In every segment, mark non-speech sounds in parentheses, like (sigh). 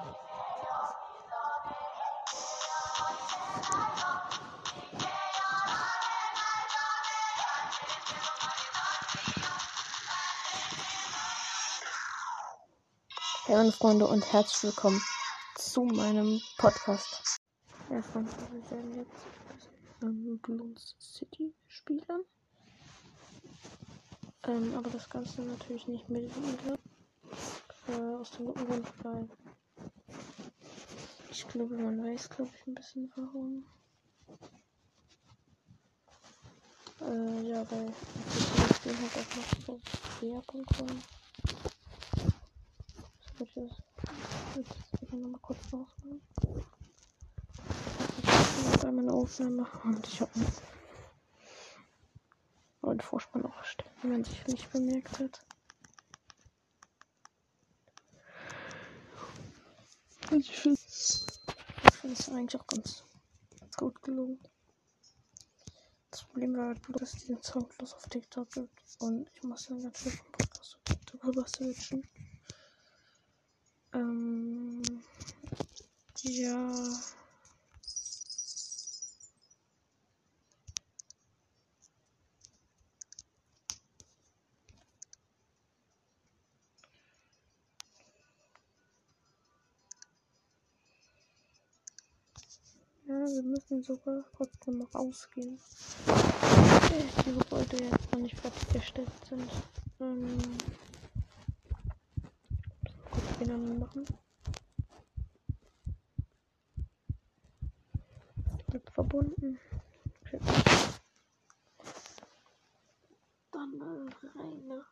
Hey meine Freunde und herzlich willkommen zu meinem Podcast. Ja Freunde, wir werden jetzt Bloons City spielen. Ähm, aber das Ganze natürlich nicht mit Video. Äh, aus dem Grund, weil ich glaube, man weiß, glaube ich, ein bisschen warum. Äh, ja, weil das Spiel halt auch noch so Werbung kommt ich das jetzt wieder nochmal kurz rausmachen. Ich habe meine Aufnahme und ich habe einen Vorspann auch erstellt, wie man sich nicht bemerkt hat. Also ich finde es eigentlich auch ganz, ganz gut gelungen. Das Problem war halt bloß, dass es diesen Soundlos auf TikTok gibt. Und ich muss dann natürlich einen Podcast auf TikTok rüber switchen. Ähm, ja. Wir müssen sogar trotzdem noch rausgehen. Die Gebäude jetzt noch nicht fertiggestellt sind. Ähm Benjamin machen. Wird verbunden. Okay. Dann äh, rein. Ne?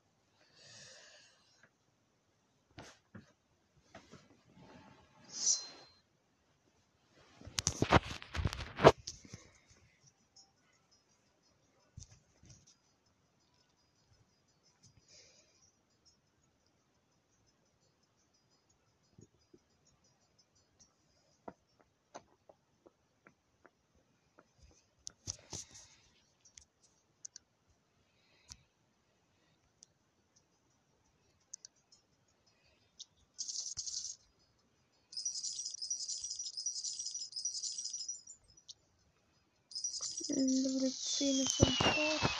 Level 10 ist am Start.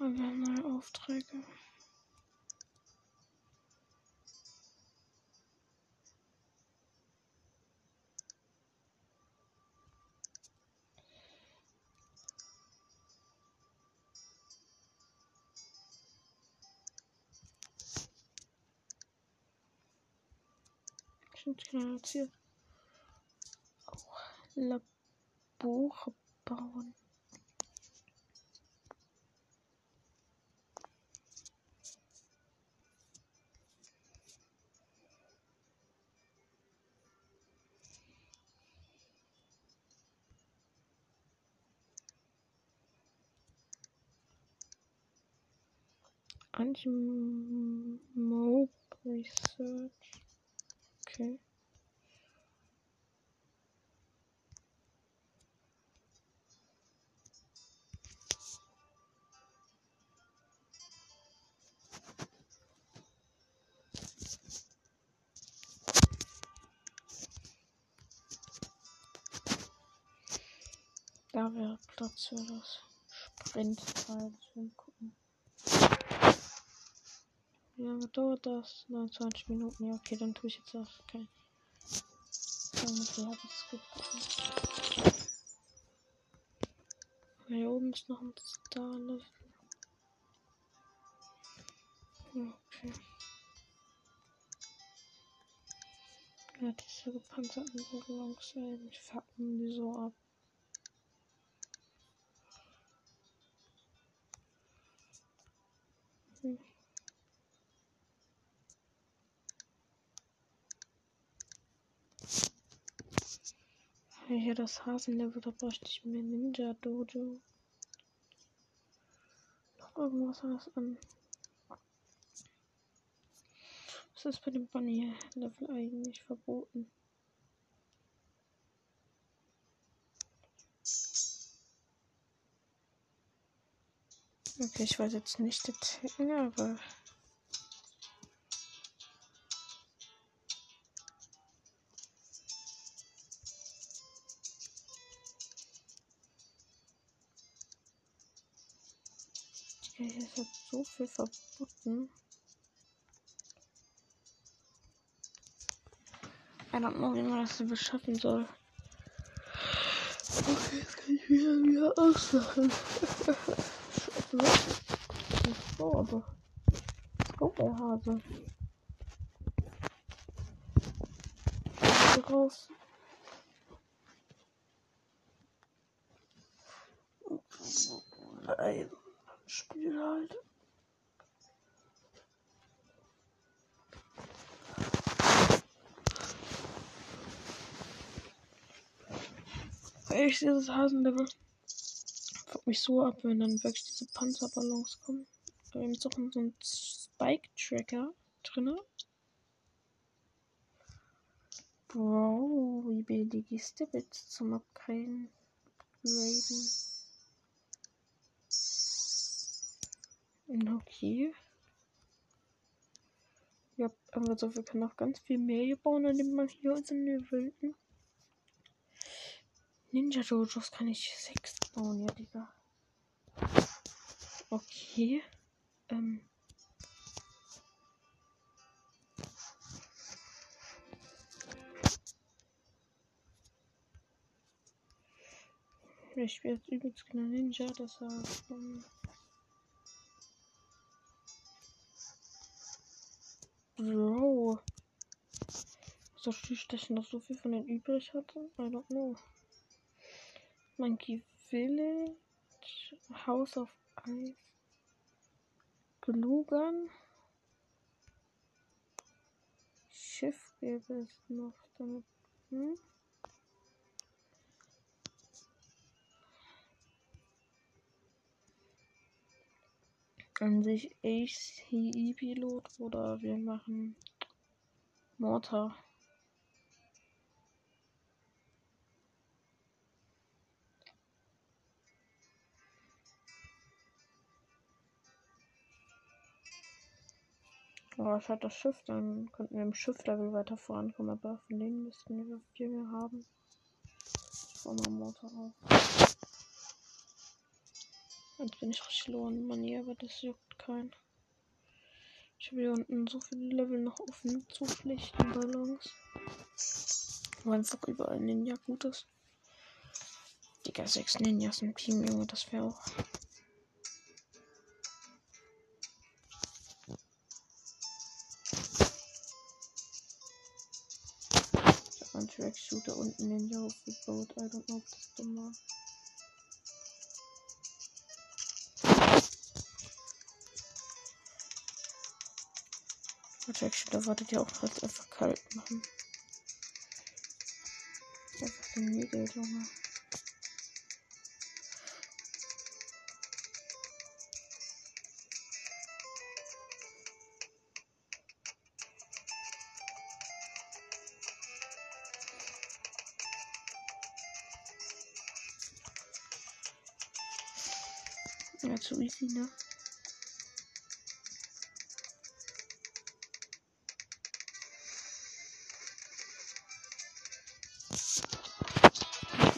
Und wir haben neue Aufträge. Jetzt hier auch Labore bauen. Anti-Mob Research. Okay. Da wäre Platz für das Sprintteil. gucken. Wie lange dauert das? 29 Minuten. Ja, okay, dann tue ich jetzt ich es Hier oben ist noch ein Star-Level. Okay. Ja, diese gepanzerten Ballons, ey, mich fucken die so ab. Ja, das Hasenlevel, da bräuchte ich mir Ninja Dojo. Noch irgendwas was an. Was ist bei dem Bunny Level eigentlich verboten? Okay, ich weiß jetzt nicht, aber. Viel verboten. Don't know, wie man das so beschaffen soll. Okay, jetzt kann ich wieder wieder aussagen. (laughs) so, aber. Go, der Hase. Raus. Nein. Spiel halt. Echt, dieses Hasenlevel. Fuck mich so ab, wenn dann wirklich diese Panzerballons kommen. Da ist auch so ein Spike-Tracker drin. Bro, wie billig ist der bitte zum Upgraden? Okay. Ja, aber so, wir können noch ganz viel mehr hier bauen, nimmt man hier unsere Wilden. Ninja Dojos kann ich sechs bauen, ja, Digga. Okay. Ähm. Ich spiele jetzt übelst genau Ninja, das heißt. Ähm Bro. So dass ich noch so viel von den übrig hatte? I don't know. Monkey Village, House of Ice, Glugan, Schiff gäbe es noch damit. Hm? An sich ACE-Pilot oder wir machen Mortar. Oh, ich hatte das Schiff, dann könnten wir im Schiff-Level weiter vorankommen, aber von denen müssten wir viel mehr haben. Ich baue mal Motor auf. Jetzt bin ich richtig low an Money, aber das juckt keinen. Ich habe hier unten so viele Level noch offen zu schlichten Ballons. Wo einfach überall Ninja gut ist. Digga, sechs Ninjas im Team, Junge, das wäre auch Trackshooter unten in den aufgebaut. I don't know, ob das dumm war. Der Trackshooter wartet ja auch gerade einfach kalt machen. Einfach den Nägel, Junge.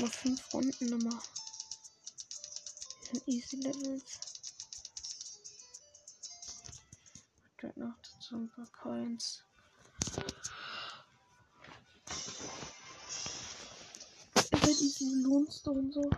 Nur fünf Runden nochmal. Sind easy Levels. Direkt noch dazu ein paar Coins. Halt easy Lohnstone so.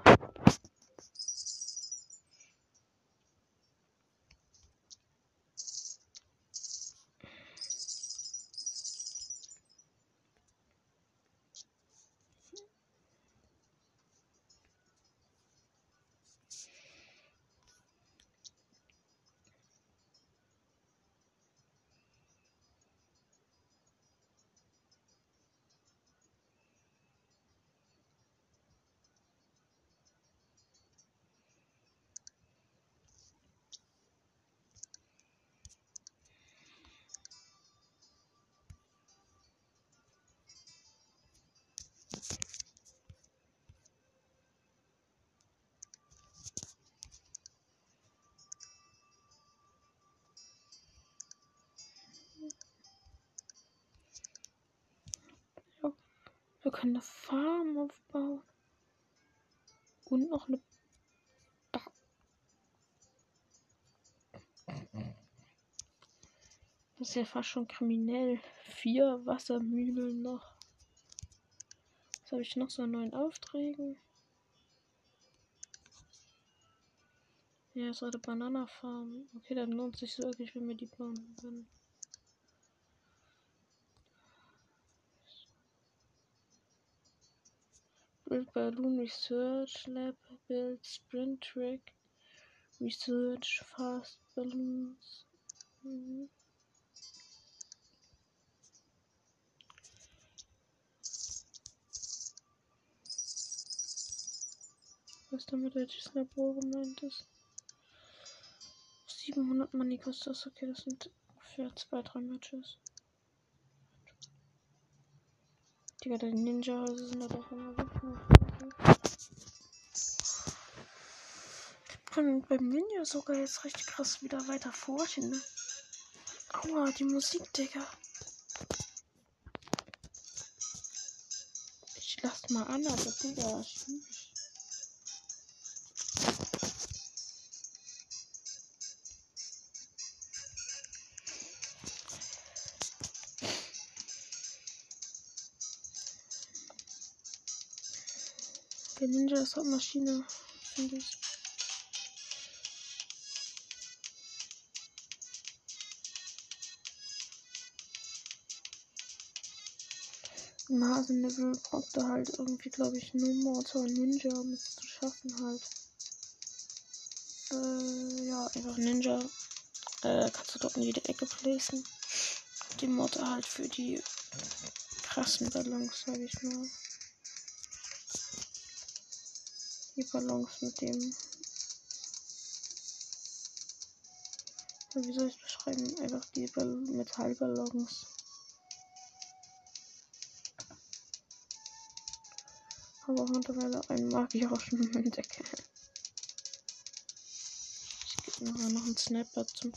Können eine Farm aufbauen. Und noch eine. Ba das ist ja fast schon kriminell. Vier Wassermühlen noch. Was habe ich noch so an neuen Aufträgen? Ja, so eine Bananafarm. Okay, dann lohnt sich wirklich, wenn wir die bauen würden. Build Balloon Research Lab, Build Sprint Track, Research Fast Balloons. Mhm. Was damit welches Labor gemeint ist. 700 Money kostet das. Okay, das sind zwei, drei Matches. Digga, die Ninja-Häuser sind aber auch immer Ich kann beim Ninja sogar jetzt richtig krass wieder weiter vorhin. Ne? Aua, die Musik, Digga. Ich lass mal an, aber Digga, schwierig. Der Ninja ist halt Maschine, finde ich. Im braucht er halt irgendwie, glaube ich, nur Mortar Ninja, um es zu schaffen halt. Äh, ja, einfach Ninja. Äh, kannst du dort in jede Ecke placen. Die Mortar halt für die krassen Ballons, sage ich mal die Ballons mit dem. Wie soll ich es beschreiben? Einfach die Ball Metallballons. Aber mittlerweile einen Magier auch schon entdecke. Ich gebe noch, noch einen Sniper zum.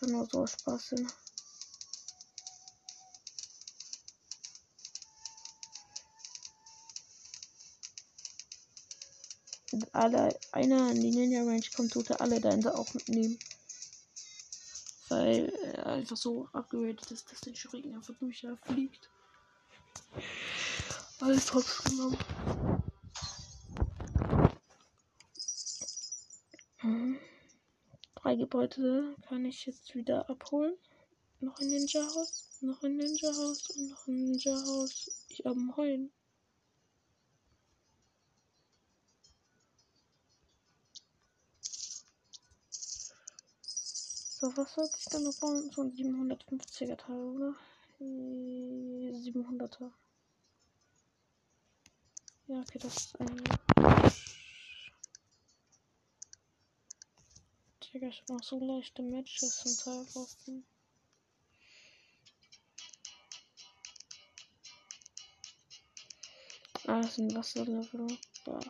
Nur so Spaß hin. Alle einer in die Ninja Range kommt, tut er alle deine auch mitnehmen. Weil er einfach so abgewertet ist, dass der Schrecken einfach durch da fliegt. Alles trotzdem genommen. Drei Gebäude kann ich jetzt wieder abholen. Noch ein Ninja-Haus, noch ein Ninja-Haus und noch ein Ninja-Haus. Ich am Heulen. So, was sollte ich denn noch bauen? So ein 750er Teil, oder? 700er. Ja, okay, das ist ein. Digga, ich noch so leichte Matches zum Teil offen. Ah, das ist ein Wasserlevel. Boah.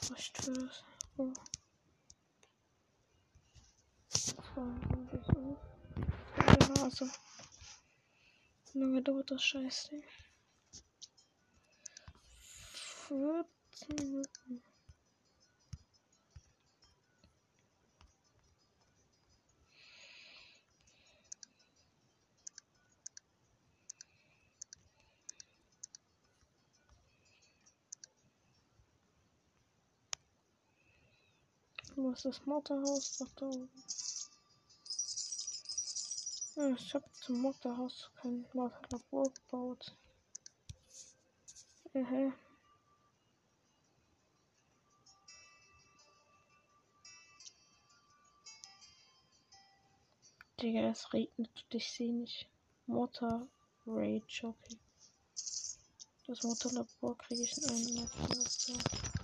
Das reicht für das. Oh. Nase. Lange dauert das Scheißding? 14 Minuten. Wo ist das Motorhaus? Doch da oben. Ja, ich habe zum Motorhaus kein Labor gebaut. Ehe. Digga, es regnet und ich sehe nicht. Motor Rage, okay. Das Motorlabor kriege ich in einem Labor.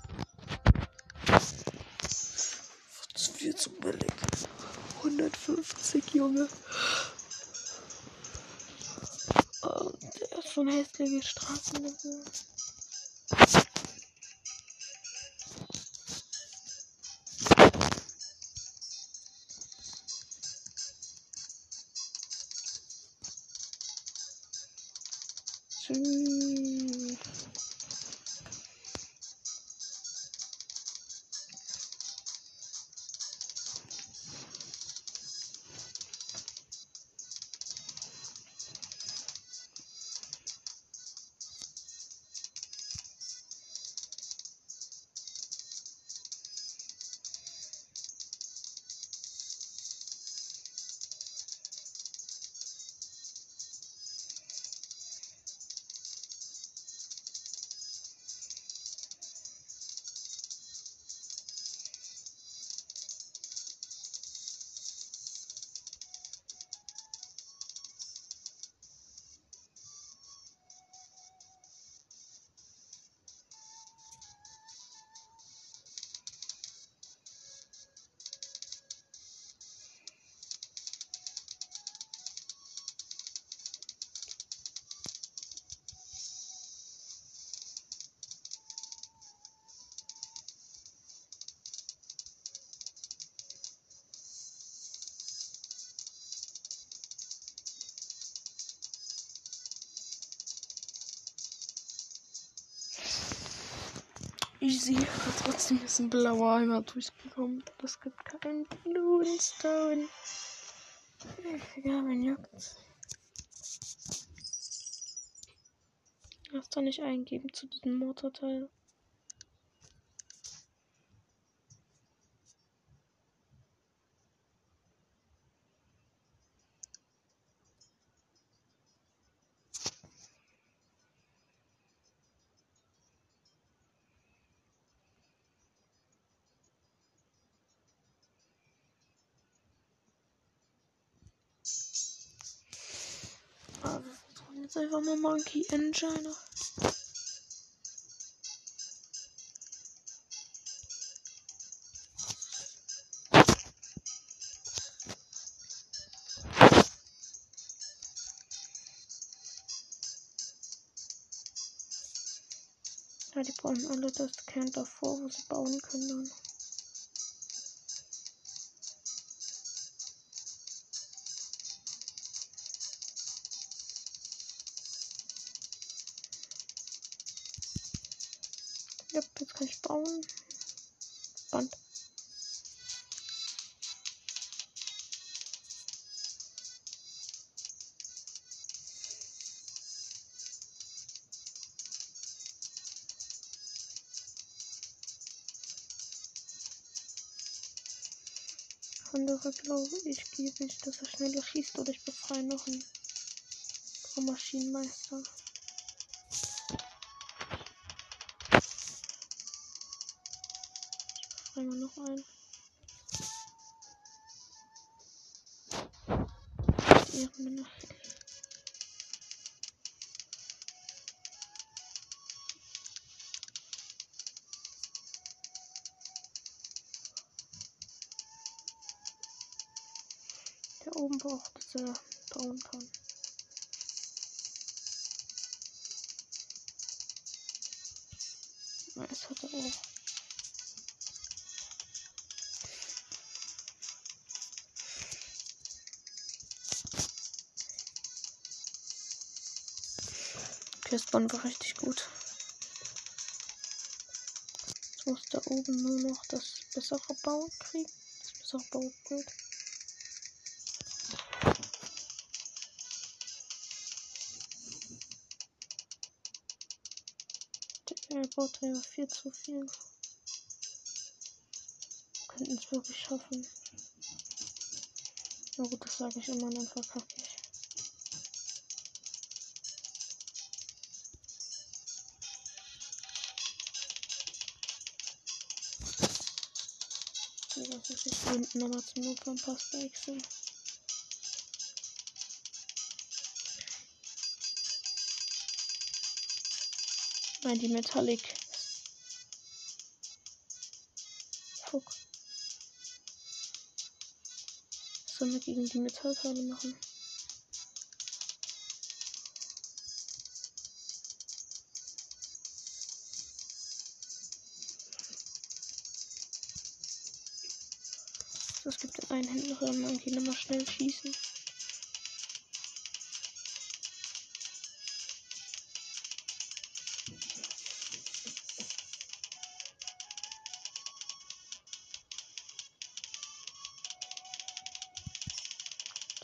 Viel zu billig. 150, Junge. Oh, der ist schon hässliche Straßenlevel. Easy. Aber trotzdem ist ein blauer Eimer durchgekommen. Das gibt keinen Blumenstone. Egal, mein juckt's. Darfst doch nicht eingeben zu diesem Motorteil. Einfach mal Monkey Engine. Ja, die bauen alle das Camp davor, wo sie bauen können. Andere glaube ich, gebe ich, dass er schneller schießt oder ich befreie noch einen Maschinenmeister. bringen wir noch ein. Ehrenmänner. Questbahn war richtig gut. Jetzt muss da oben nur noch das bessere Bauen kriegen. Das bessere Baubild. Der baut ja viel zu viel. Könnten es wirklich schaffen. Na gut, das sage ich immer, dann verkacke ich. Das muss ich hinten aber zum Notfallpass wechseln. Nein, die Metallic. Fuck. Sollen wir gegen die Metallteile machen? Einen Händler, man kann immer schnell schießen.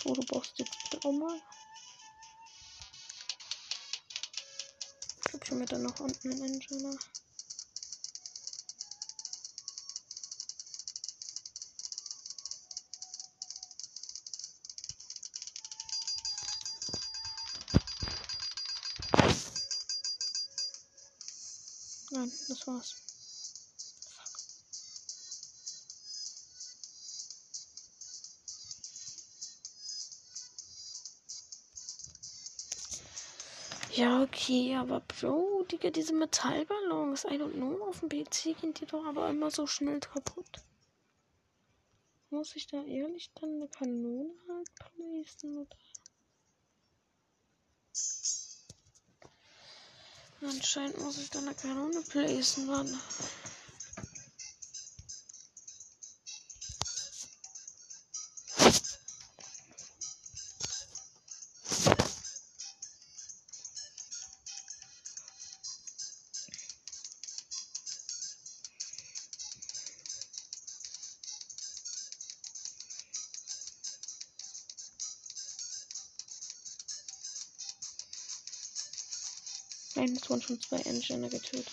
So, du brauchst jetzt bitte auch mal. Ich hab schon mit dann noch unten einen Engineer. War's. Ja, okay, aber Bro, Digga, diese Metallballons, I don't know, auf dem PC gehen die doch aber immer so schnell kaputt. Muss ich da ehrlich dann eine Kanone halt placen, oder? Anscheinend muss ich dann eine Kanone placen, Mann. Wurden schon zwei Engineer getötet.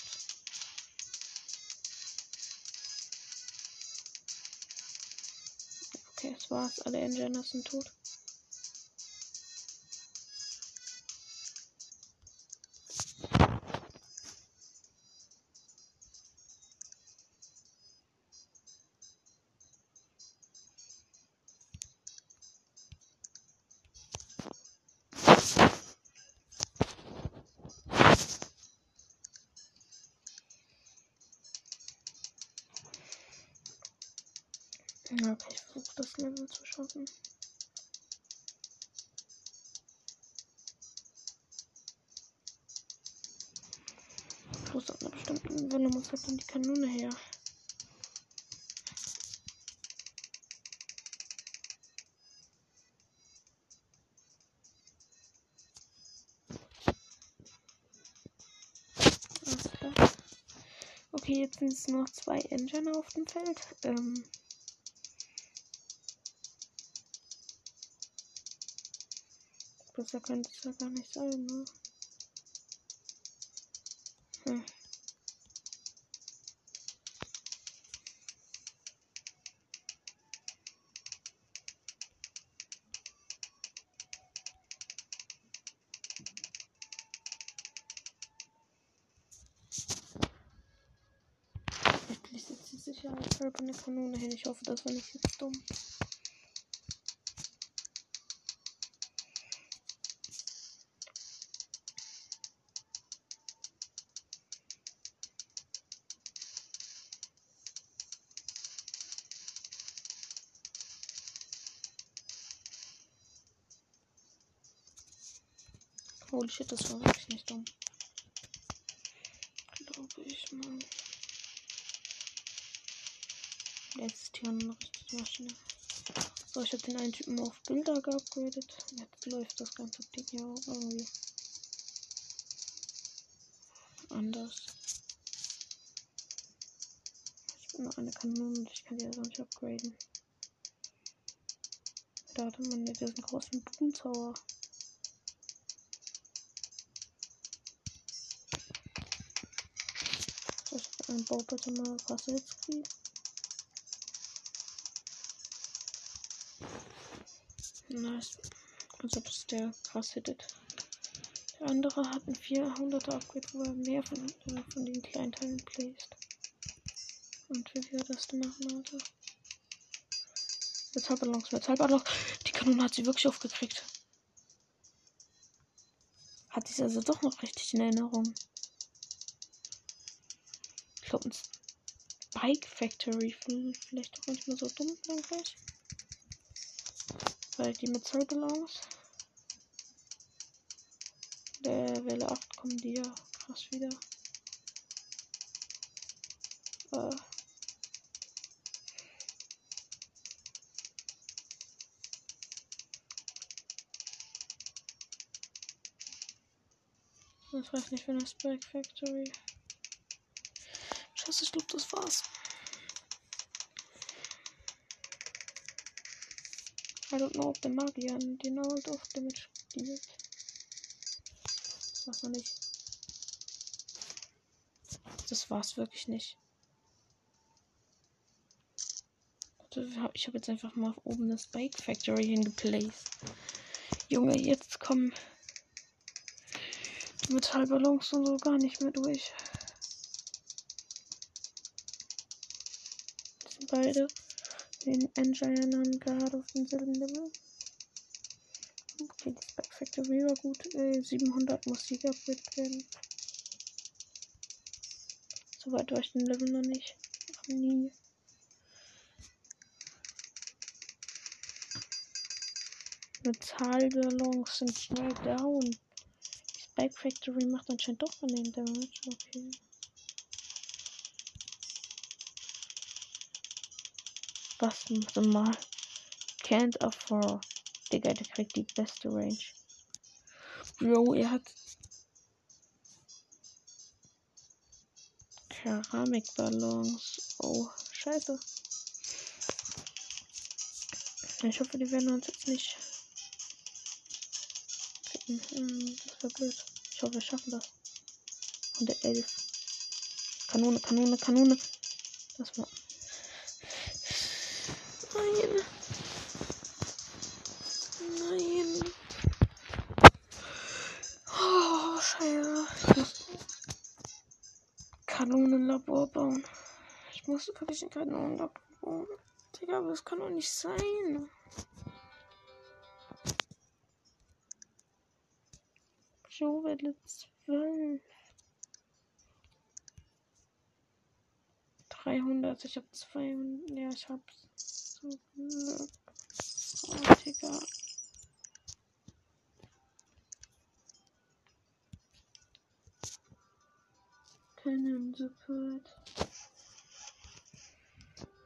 Okay, das war's. Alle Engineers sind tot. Halt dann die Kanone her. Okay, jetzt sind es noch zwei Engine auf dem Feld. Ähm, Besser könnte es ja gar nicht sein, ne? Hm. Ich setze sicherheitshalber eine Kanone hin. Ich hoffe, das war nicht jetzt dumm. Holy shit, das war wirklich nicht dumm. Glaube ich mal. Jetzt ist hier eine richtige Maschine. So, ich habe den einen Typen auf Bilder geupgradet. Jetzt läuft das ganze Ding ja auch irgendwie. anders. Ich bin nur eine Kanone und ich kann die also nicht upgraden. Da hatte man ja diesen großen Boomtower. Das ist ein Bau bitte mal Fasilski. Nice. Also das ist der krass hittet. Der andere hat ein 400er Upgrade, wo er mehr von, äh, von den kleinen Teilen placed. Und wie wir das machen, Alter. Metallballons, Metallballons. Die Kanone hat sie wirklich aufgekriegt. Hat sie also doch noch richtig in Erinnerung. Ich glaube, ein Spike Factory vielleicht doch manchmal so dumm eigentlich. Weil die Metallballons. Der Welle 8 kommen die ja krass wieder. Äh. Das reicht nicht für eine Spike Factory. Scheiße, ich glaube, das war's. I don't know, ob der Magier den halt auf Damage dealt. Das war's noch nicht. Das war's wirklich nicht. Ich habe jetzt einfach mal auf oben das Spike Factory hingeplaced. Junge, jetzt kommen Metallballons und so gar nicht mehr durch. Das sind beide den Engineern gerade auf demselben Level. Okay, die Spike Factory war gut. Äh, 700 muss die geupgradet werden. Soweit war ich den Level noch nicht. Noch nie. Metallballons sind schnell down. Spike Factory macht anscheinend doch von den Damage. Okay. Was mal? Can't afford. Digga, der kriegt die beste Range. Bro, er hat Keramikballons. Oh, scheiße. Ich hoffe, die werden uns jetzt nicht hm, das war blöd. Ich hoffe, wir schaffen das. Und der 11. Kanone, Kanone, Kanone. Das war. Nein. Nein. Oh, scheiße. Ich muss Kanonenlabor bauen. Ich muss wirklich ein Kanonenlabor bauen. Digga, aber das kann doch nicht sein. Showwelle 12. 300, ich hab 200. Ja, ich hab's. Glück. Oh. Keinen Support.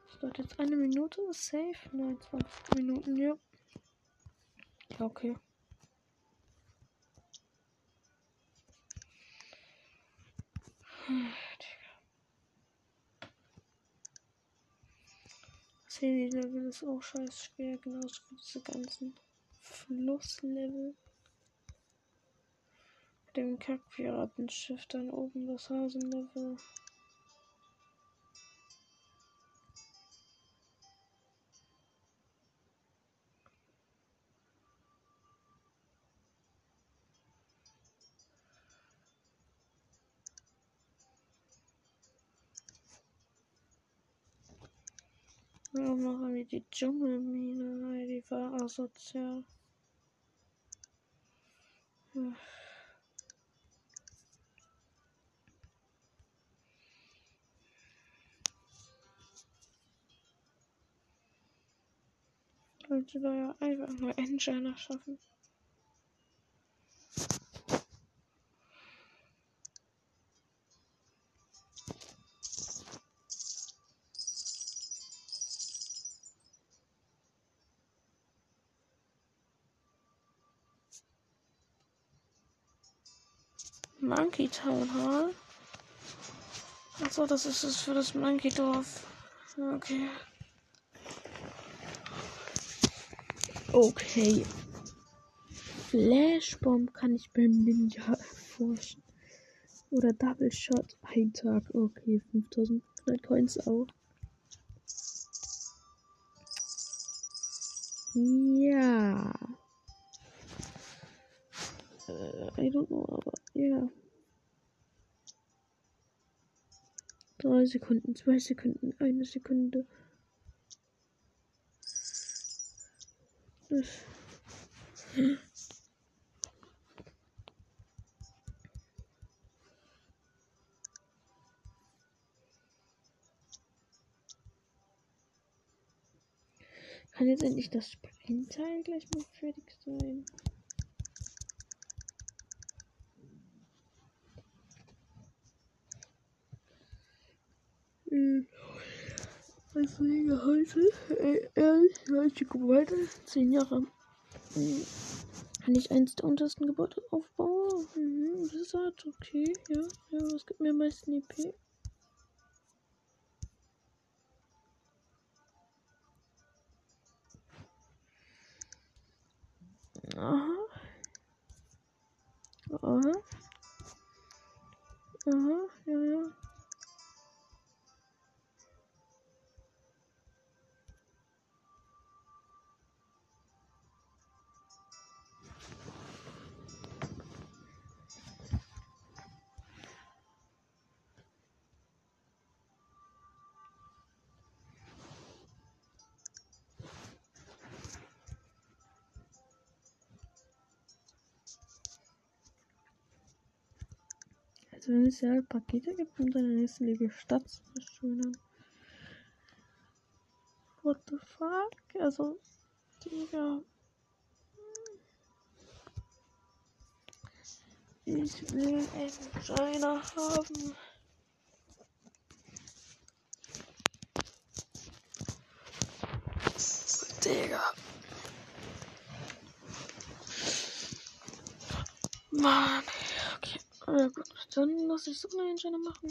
Das dauert jetzt eine Minute. Safe? Nein, 20 Minuten, ja. Ja, okay. Das Handy-Level ist auch scheiß schwer, genauso wie diese ganzen Flusslevel. Mit dem Kackpiratenschiff dann oben das Hasenlevel. Ja, machen wir die Dschungelmine, die war asozial. Ja. Sollte da ja einfach nur Engine schaffen. Monkey Town Hall. Achso, das ist es für das Monkey-Dorf. Okay. Okay. Flashbomb kann ich beim Ninja erforschen. Oder Double Shot. Ein Tag. Okay, 5500 Coins auch. Ja. Äh, I don't know, aber ja. Drei Sekunden, zwei Sekunden, eine Sekunde. Das. Kann jetzt endlich das Sprintteil gleich mal fertig sein? Also heute, äh, ehrlich, heute Gebäude, 10 Jahre. Hm. Kann ich eins der untersten Gebäude aufbauen? Mhm, Blizzard, okay, ja, ja, was gibt mir am meisten EP? Aha. Aha. Aha, ja, ja. Es ja Pakete gibt, um deine nächste Liga Stadt zu verschönern. What the fuck? Also, Digga. Ich will einen China haben. Digga. Mann. Okay. Ja, gut. Dann lass ich so eine Engine machen.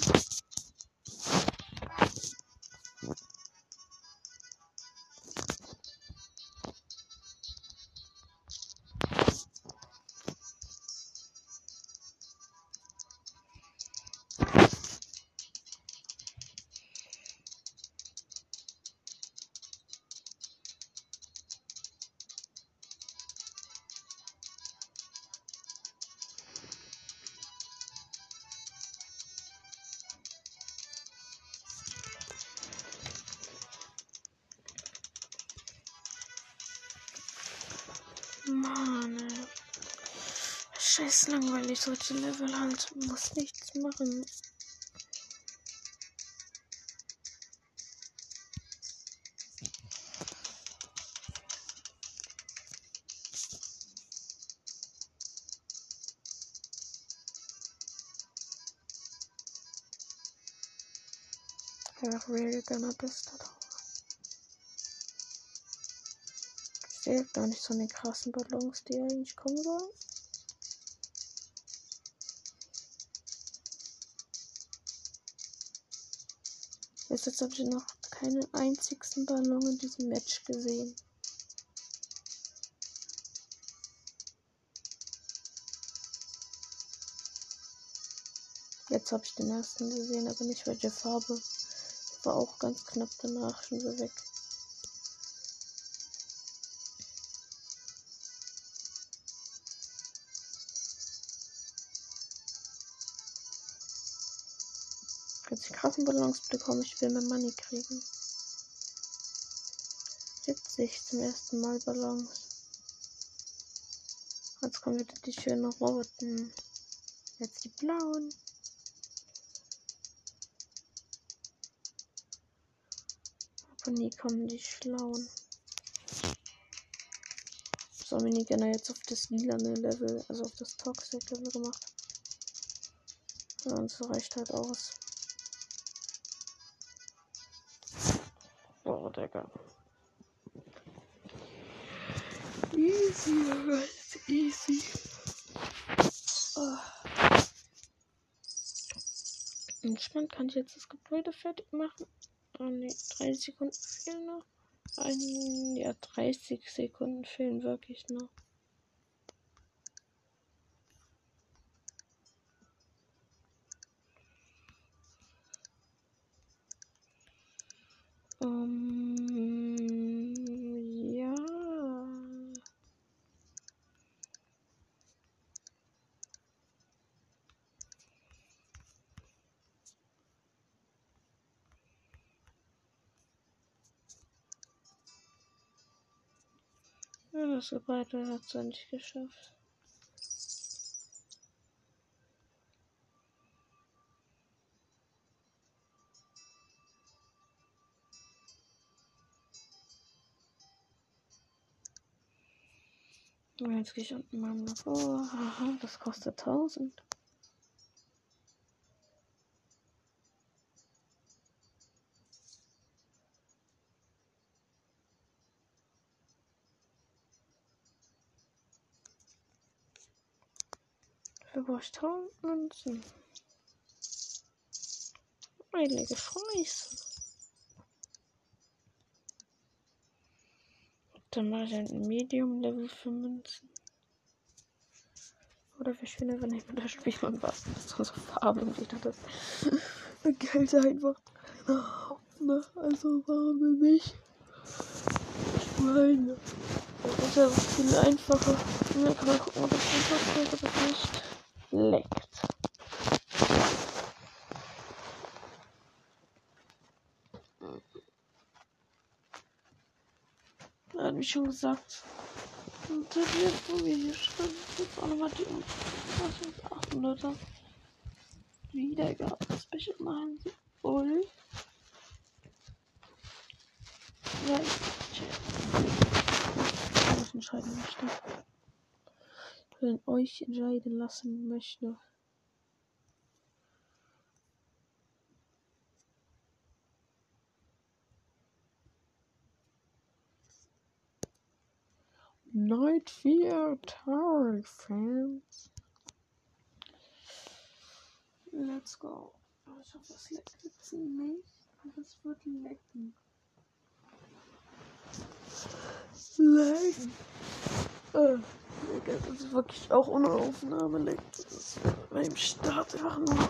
Scheiß langweilig, solche Level halt. Muss nichts machen. Ja, Real Gunner bist doch. Ich sehe gar nicht so eine krassen Ballons, die eigentlich kommen sollen. Jetzt habe ich noch keinen einzigsten Ballon in diesem Match gesehen. Jetzt habe ich den ersten gesehen, aber nicht welche Farbe. War auch ganz knapp danach schon wieder weg. Jetzt die krassen Ballons bekommen, ich will mehr Money kriegen. 70 zum ersten Mal Ballons. Jetzt kommen wieder die schönen roten. Jetzt die blauen. Aber nie kommen die schlauen. So, Minigunner jetzt auf das lilane Level, also auf das Toxic Level gemacht. Und so reicht halt aus. Digga. Easy, right, easy. Oh. Entspannt kann ich jetzt das Gebäude fertig machen. Oh ne, 30 Sekunden fehlen noch. Ein, ja, 30 Sekunden fehlen wirklich noch. Um, ja. Das Gebäude hat es nicht geschafft. Jetzt gehe ich unten mal Labor. Aha, das kostet 1000. Dafür brauche ich 1000 Münzen. Heilige Scheiße. Dann mache ich ein Medium-Level für Münzen. Oder wäre schöner, wenn ich mit das Spiel und was so Farben und jeder das Geld einfach. Na, also warum nicht? Ich meine, das ist ja viel einfacher. Dann kann man gucken, ob das ob es nicht leckt. Ja, wie schon gesagt. Und wird, wo wir hier schon jetzt auch nochmal die Umfassung 800er Wiedergabe Special machen soll. Ja, ich ich entscheiden möchte. Wenn euch entscheiden lassen möchte. Night Fear Tower fans. Let's go. Ich hoffe, das leckt jetzt nicht. Das wird lecken. Lecken. Äh, das ist wirklich auch ohne Aufnahme leckt. Das ist beim Start einfach nur.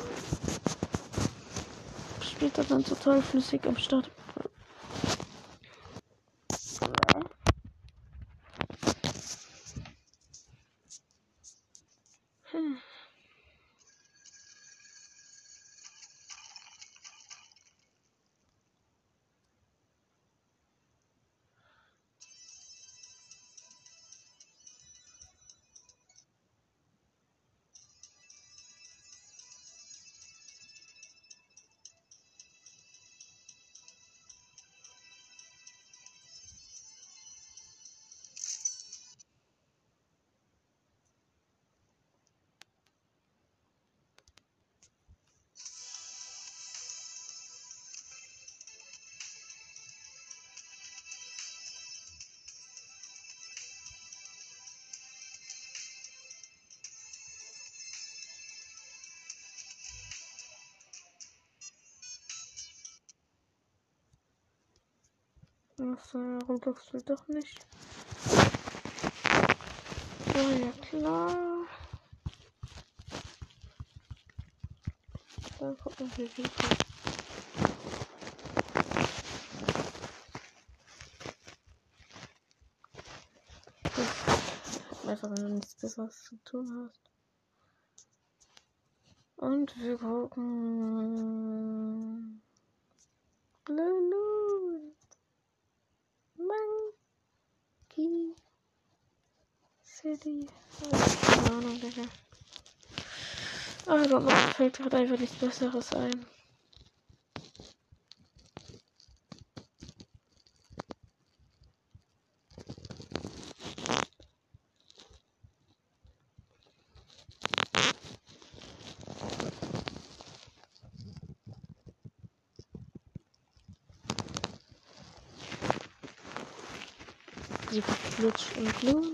Später dann total flüssig am Start. Ach, äh, Roblox will doch nicht. So, ja klar. Dann gucken wir wie viel. Einfach wenn du nichts Besseres zu tun hast. Und wir gucken. Lulu. Monkey City. Keine Ahnung, Digga. Also, mir fällt gerade einfach nichts Besseres ein. Glitch und Bloons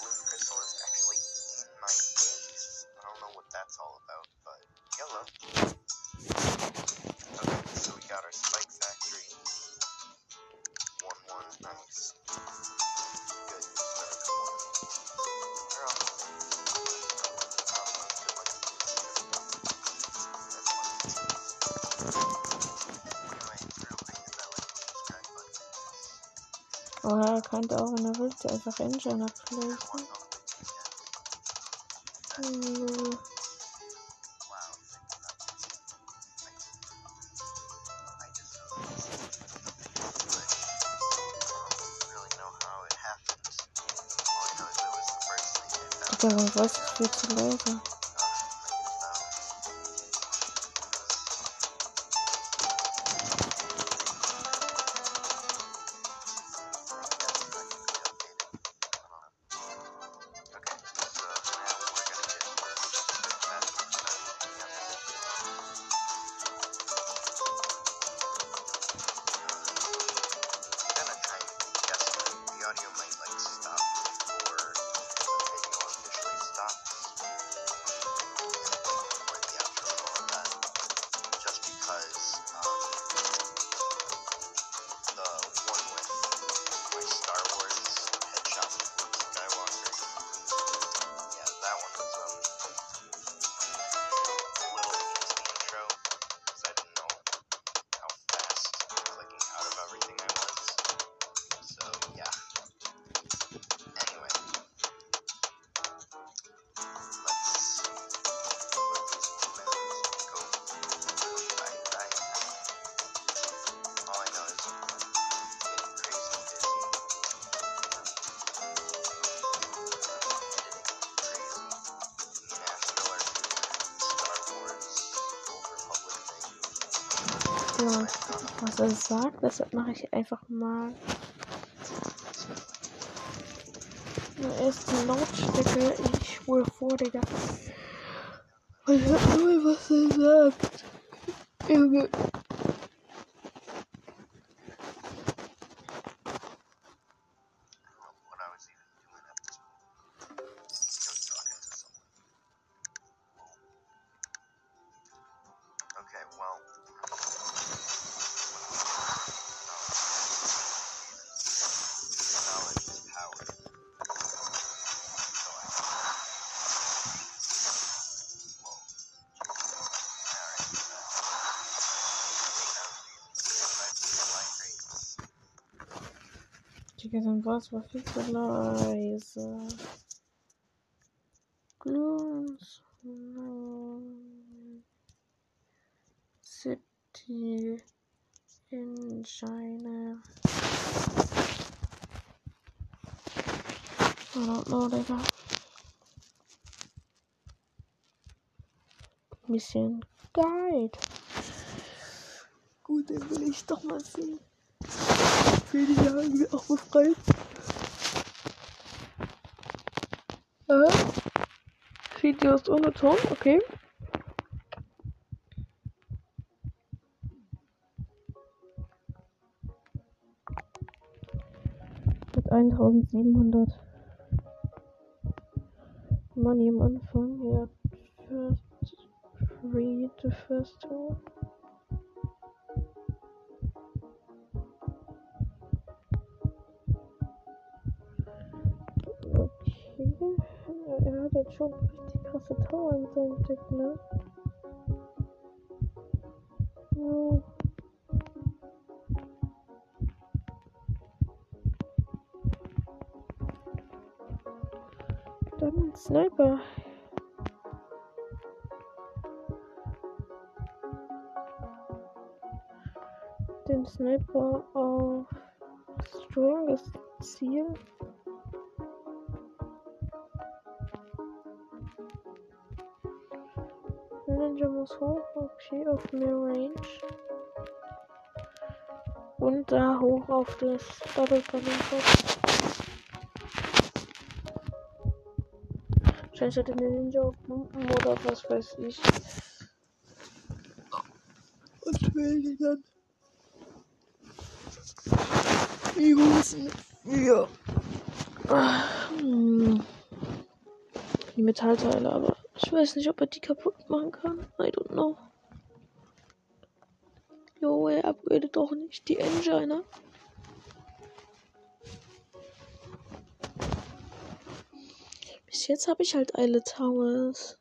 Balloon crystal is actually in my face. I don't know what that's all about, but yellow. All I know is it was the first thing I found. Digga, Voice ist viel zu leise. Er sagt, deshalb mache ich einfach mal eine erste Lautstärke. Ich schwöre vor, Digga. Ich hör null, was er sagt. Junge. Digga, sein Voice war viel zu leise. Gloons. City in China. I don't know, Digga. Bisschen Guide. Gut, dann will ich doch mal sehen. Die sagen, wir auch befreit. Äh? Videos ohne Ton, okay. Mit 1700 Money am Anfang. Ja, first free the first one. Hat schon richtig krasse Tower in seinem Deck, ne? Ja. Dann ein Sniper. Den Sniper auf Strongest Ziel. Ninja muss hoch, okay, auf mehr Range. Und da hoch auf das Double Wahrscheinlich hat er den Ninja auf Pumpen oder was weiß ich. Und will dann die Hosen. Ja. Hm. Die Metallteile, aber ich weiß nicht, ob er die kaputt machen kann. I don't know. Jo, er upgradet doch nicht die Engine. Ne? Bis jetzt habe ich halt Eile Towers.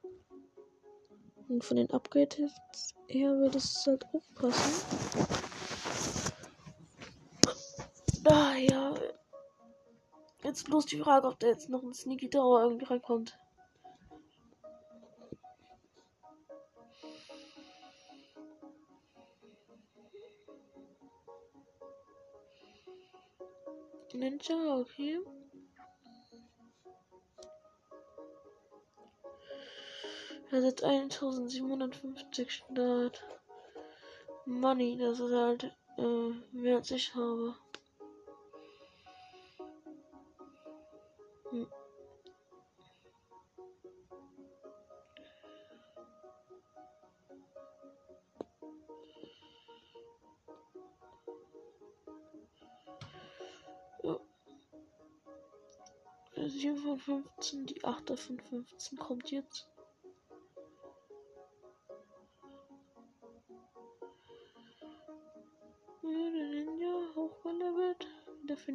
Und von den Upgrades her würde es halt aufpassen. Ah ja. Jetzt bloß die Frage, ob da jetzt noch ein Sneaky Tower irgendwie reinkommt. Ninja, okay. Er hat 1750 Start. Money, das ist halt äh, mehr als ich habe. 8 von 15 kommt jetzt. Ninja hochgelevelt. Wieder für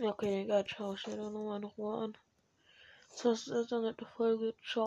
okay, egal, ciao, ich stelle nochmal in Ruhe an. Das ist dann eine Folge. Ciao.